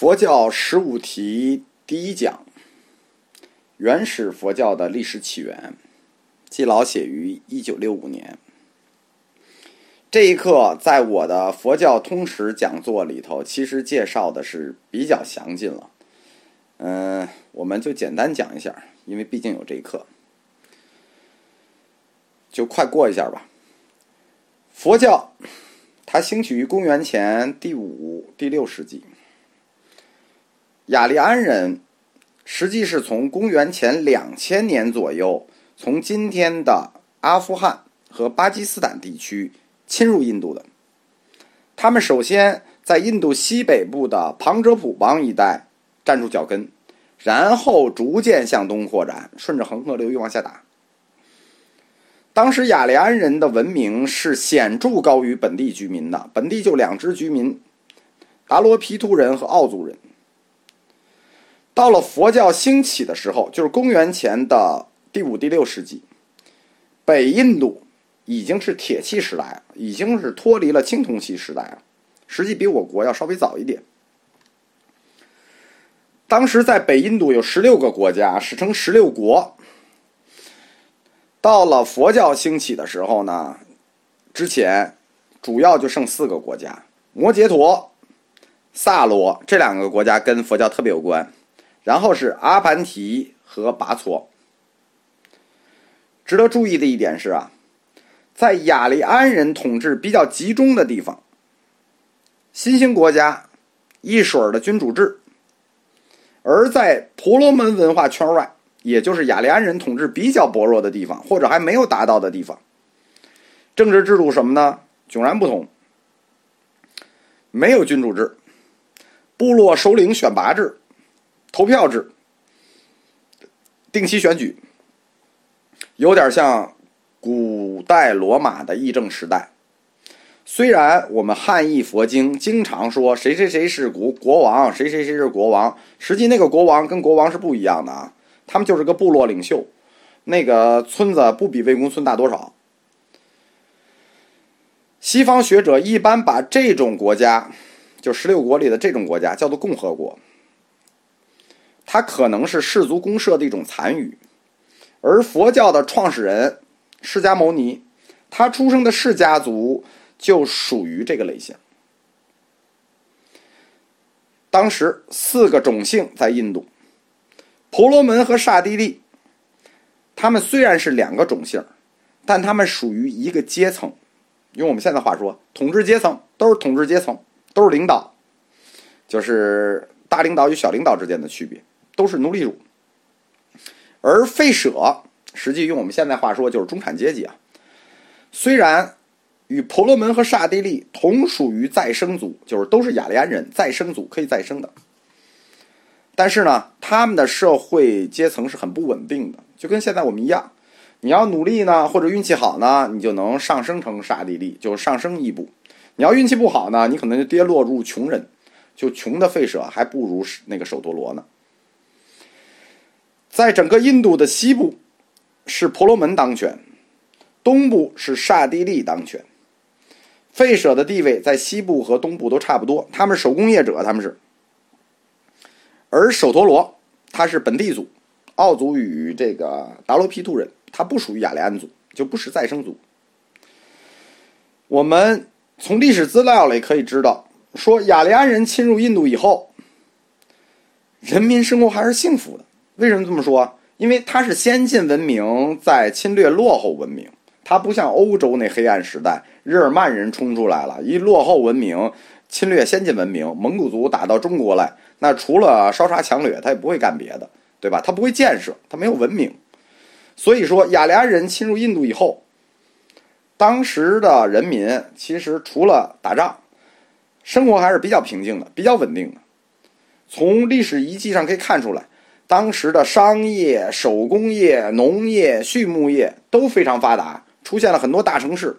佛教十五题第一讲：原始佛教的历史起源。季老写于一九六五年。这一课在我的佛教通史讲座里头，其实介绍的是比较详尽了。嗯，我们就简单讲一下，因为毕竟有这一课，就快过一下吧。佛教它兴起于公元前第五、第六世纪。雅利安人实际是从公元前两千年左右，从今天的阿富汗和巴基斯坦地区侵入印度的。他们首先在印度西北部的旁遮普邦一带站住脚跟，然后逐渐向东扩展，顺着恒河流域往下打。当时雅利安人的文明是显著高于本地居民的，本地就两支居民：达罗毗荼人和奥族人。到了佛教兴起的时候，就是公元前的第五、第六世纪，北印度已经是铁器时代，已经是脱离了青铜器时代了。实际比我国要稍微早一点。当时在北印度有十六个国家，史称十六国。到了佛教兴起的时候呢，之前主要就剩四个国家：摩羯陀、萨罗这两个国家跟佛教特别有关。然后是阿凡提和拔措。值得注意的一点是啊，在雅利安人统治比较集中的地方，新兴国家一水儿的君主制；而在婆罗门文化圈外，也就是雅利安人统治比较薄弱的地方，或者还没有达到的地方，政治制度什么呢？迥然不同，没有君主制，部落首领选拔制。投票制，定期选举，有点像古代罗马的议政时代。虽然我们汉译佛经经常说谁谁谁是国国王，谁谁谁是国王，实际那个国王跟国王是不一样的啊，他们就是个部落领袖，那个村子不比魏公村大多少。西方学者一般把这种国家，就十六国里的这种国家叫做共和国。它可能是氏族公社的一种残余，而佛教的创始人释迦牟尼，他出生的释家族就属于这个类型。当时四个种姓在印度，婆罗门和刹帝利，他们虽然是两个种姓，但他们属于一个阶层。用我们现在话说，统治阶层都是统治阶层，都是领导，就是大领导与小领导之间的区别。都是奴隶主，而吠舍实际用我们现在话说就是中产阶级啊。虽然与婆罗门和刹帝利同属于再生族，就是都是雅利安人再生族可以再生的，但是呢，他们的社会阶层是很不稳定的，就跟现在我们一样。你要努力呢，或者运气好呢，你就能上升成刹帝利，就上升一步；你要运气不好呢，你可能就跌落入穷人，就穷的吠舍还不如那个首陀罗呢。在整个印度的西部，是婆罗门当权，东部是刹帝利当权。吠舍的地位在西部和东部都差不多，他们是手工业者，他们是。而首陀罗他是本地族，奥族与这个达罗毗荼人，他不属于雅利安族，就不是再生族。我们从历史资料里可以知道，说雅利安人侵入印度以后，人民生活还是幸福的。为什么这么说？因为它是先进文明在侵略落后文明，它不像欧洲那黑暗时代，日耳曼人冲出来了，一落后文明侵略先进文明，蒙古族打到中国来，那除了烧杀抢掠，他也不会干别的，对吧？他不会建设，他没有文明。所以说，雅利安人侵入印度以后，当时的人民其实除了打仗，生活还是比较平静的，比较稳定的。从历史遗迹上可以看出来。当时的商业、手工业、农业、畜牧业都非常发达，出现了很多大城市，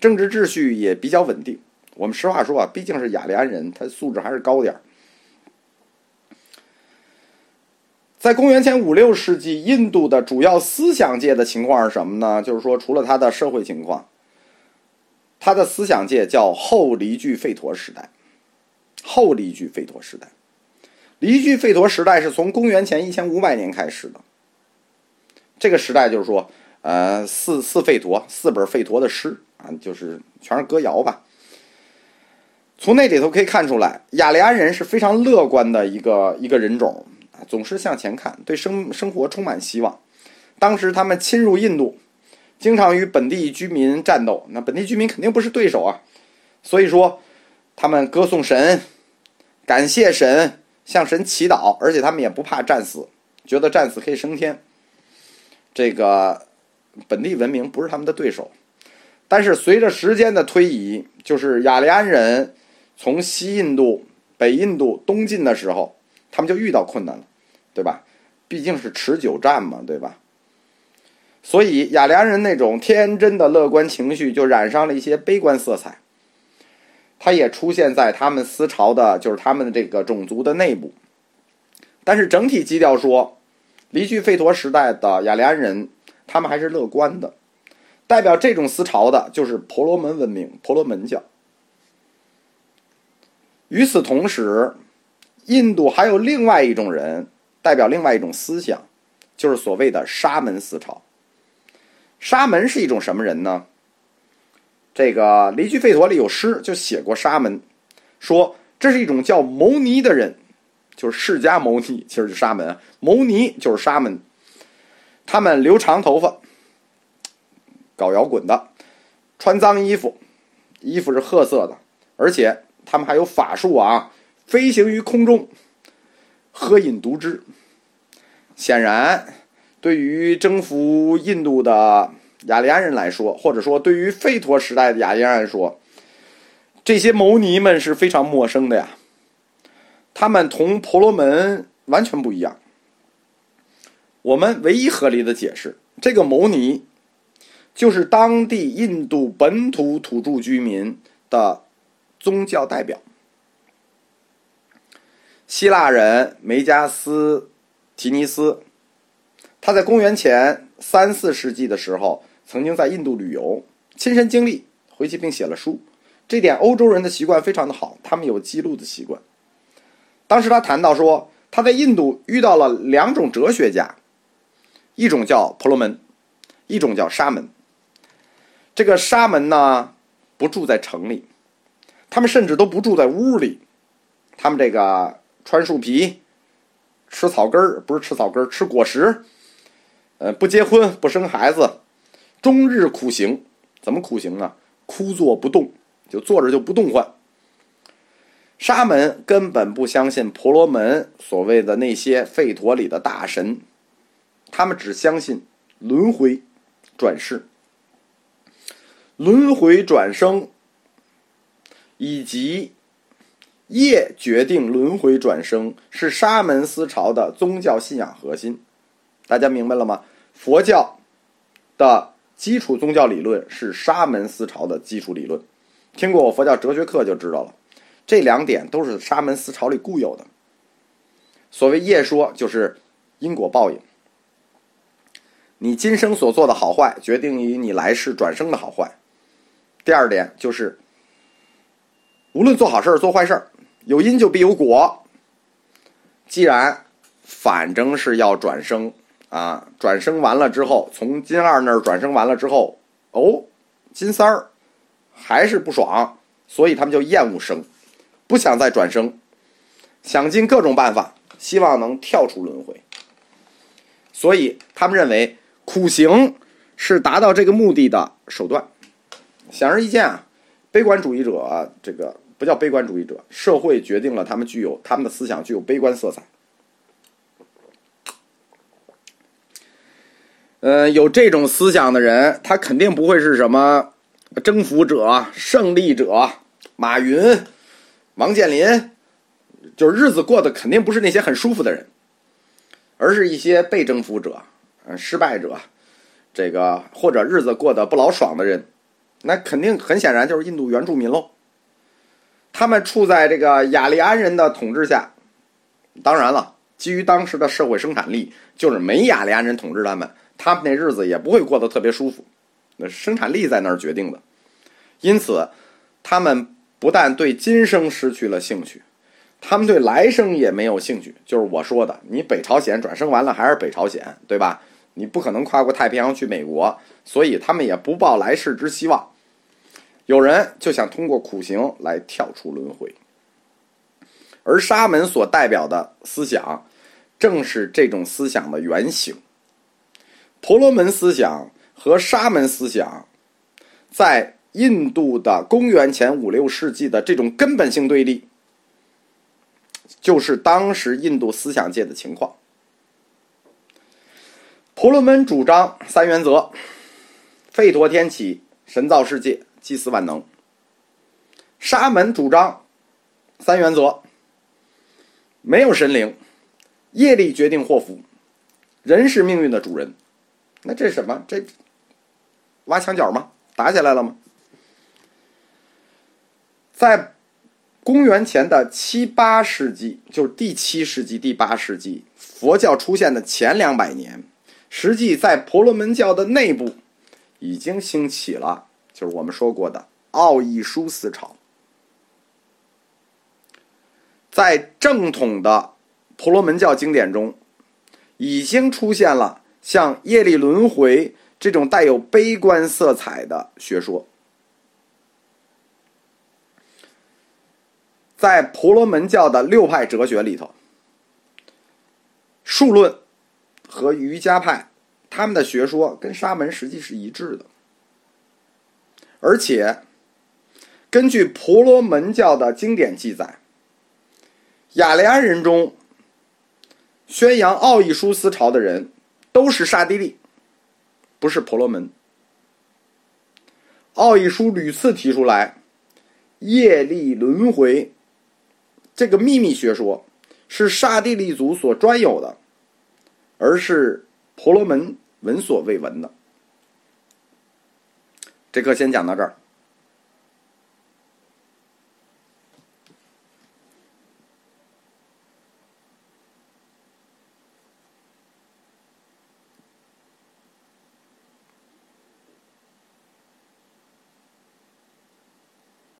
政治秩序也比较稳定。我们实话说啊，毕竟是雅利安人，他素质还是高点儿。在公元前五六世纪，印度的主要思想界的情况是什么呢？就是说，除了他的社会情况，他的思想界叫后离句吠陀时代。后离句吠陀时代。离居吠陀时代是从公元前一千五百年开始的。这个时代就是说，呃，四四吠陀，四本吠陀的诗啊，就是全是歌谣吧。从那里头可以看出来，雅利安人是非常乐观的一个一个人种啊，总是向前看，对生生活充满希望。当时他们侵入印度，经常与本地居民战斗，那本地居民肯定不是对手啊，所以说他们歌颂神，感谢神，向神祈祷，而且他们也不怕战死，觉得战死可以升天。这个本地文明不是他们的对手，但是随着时间的推移，就是雅利安人从西印度、北印度东进的时候，他们就遇到困难了，对吧？毕竟是持久战嘛，对吧？所以雅利安人那种天真的乐观情绪就染上了一些悲观色彩，它也出现在他们思潮的，就是他们的这个种族的内部。但是整体基调说。离去吠陀时代的雅利安人，他们还是乐观的。代表这种思潮的就是婆罗门文明、婆罗门教。与此同时，印度还有另外一种人，代表另外一种思想，就是所谓的沙门思潮。沙门是一种什么人呢？这个离居吠陀里有诗就写过沙门，说这是一种叫牟尼的人。就是释迦牟尼，其实是沙门。牟尼就是沙门，他们留长头发，搞摇滚的，穿脏衣服，衣服是褐色的，而且他们还有法术啊，飞行于空中，喝饮毒汁。显然，对于征服印度的雅利安人来说，或者说对于吠陀时代的雅利安人来说，这些牟尼们是非常陌生的呀。他们同婆罗门完全不一样。我们唯一合理的解释，这个牟尼就是当地印度本土土著居民的宗教代表。希腊人梅加斯提尼斯，他在公元前三四世纪的时候，曾经在印度旅游，亲身经历，回去并写了书。这点欧洲人的习惯非常的好，他们有记录的习惯。当时他谈到说，他在印度遇到了两种哲学家，一种叫婆罗门，一种叫沙门。这个沙门呢，不住在城里，他们甚至都不住在屋里，他们这个穿树皮，吃草根儿，不是吃草根儿，吃果实，呃，不结婚，不生孩子，终日苦行。怎么苦行呢？枯坐不动，就坐着就不动唤。沙门根本不相信婆罗门所谓的那些吠陀里的大神，他们只相信轮回、转世、轮回转生，以及业决定轮回转生是沙门思潮的宗教信仰核心。大家明白了吗？佛教的基础宗教理论是沙门思潮的基础理论。听过我佛教哲学课就知道了。这两点都是沙门思潮里固有的。所谓业说，就是因果报应。你今生所做的好坏，决定于你来世转生的好坏。第二点就是，无论做好事儿做坏事儿，有因就必有果。既然反正是要转生啊，转生完了之后，从金二那儿转生完了之后，哦，金三儿还是不爽，所以他们就厌恶生。不想再转生，想尽各种办法，希望能跳出轮回。所以他们认为苦行是达到这个目的的手段。显而易见啊，悲观主义者这个不叫悲观主义者，社会决定了他们具有他们的思想具有悲观色彩。呃，有这种思想的人，他肯定不会是什么征服者、胜利者，马云。王健林，就是日子过得肯定不是那些很舒服的人，而是一些被征服者、失败者，这个或者日子过得不老爽的人，那肯定很显然就是印度原住民喽。他们处在这个雅利安人的统治下，当然了，基于当时的社会生产力，就是没雅利安人统治他们，他们那日子也不会过得特别舒服。那生产力在那儿决定的，因此他们。不但对今生失去了兴趣，他们对来生也没有兴趣。就是我说的，你北朝鲜转生完了还是北朝鲜，对吧？你不可能跨过太平洋去美国，所以他们也不抱来世之希望。有人就想通过苦行来跳出轮回，而沙门所代表的思想，正是这种思想的原型。婆罗门思想和沙门思想，在印度的公元前五六世纪的这种根本性对立，就是当时印度思想界的情况。婆罗门主张三原则：吠陀天启，神造世界，祭祀万能。沙门主张三原则：没有神灵，业力决定祸福，人是命运的主人。那这是什么？这挖墙脚吗？打起来了吗？在公元前的七八世纪，就是第七世纪、第八世纪，佛教出现的前两百年。实际在婆罗门教的内部，已经兴起了，就是我们说过的奥义书思潮。在正统的婆罗门教经典中，已经出现了像业力轮回这种带有悲观色彩的学说。在婆罗门教的六派哲学里头，数论。和瑜伽派，他们的学说跟沙门实际是一致的，而且根据婆罗门教的经典记载，雅利安人中宣扬奥义书思潮的人都是刹帝利，不是婆罗门。奥义书屡次提出来，业力轮回这个秘密学说是刹帝利族所专有的。而是婆罗门闻所未闻的。这课先讲到这儿。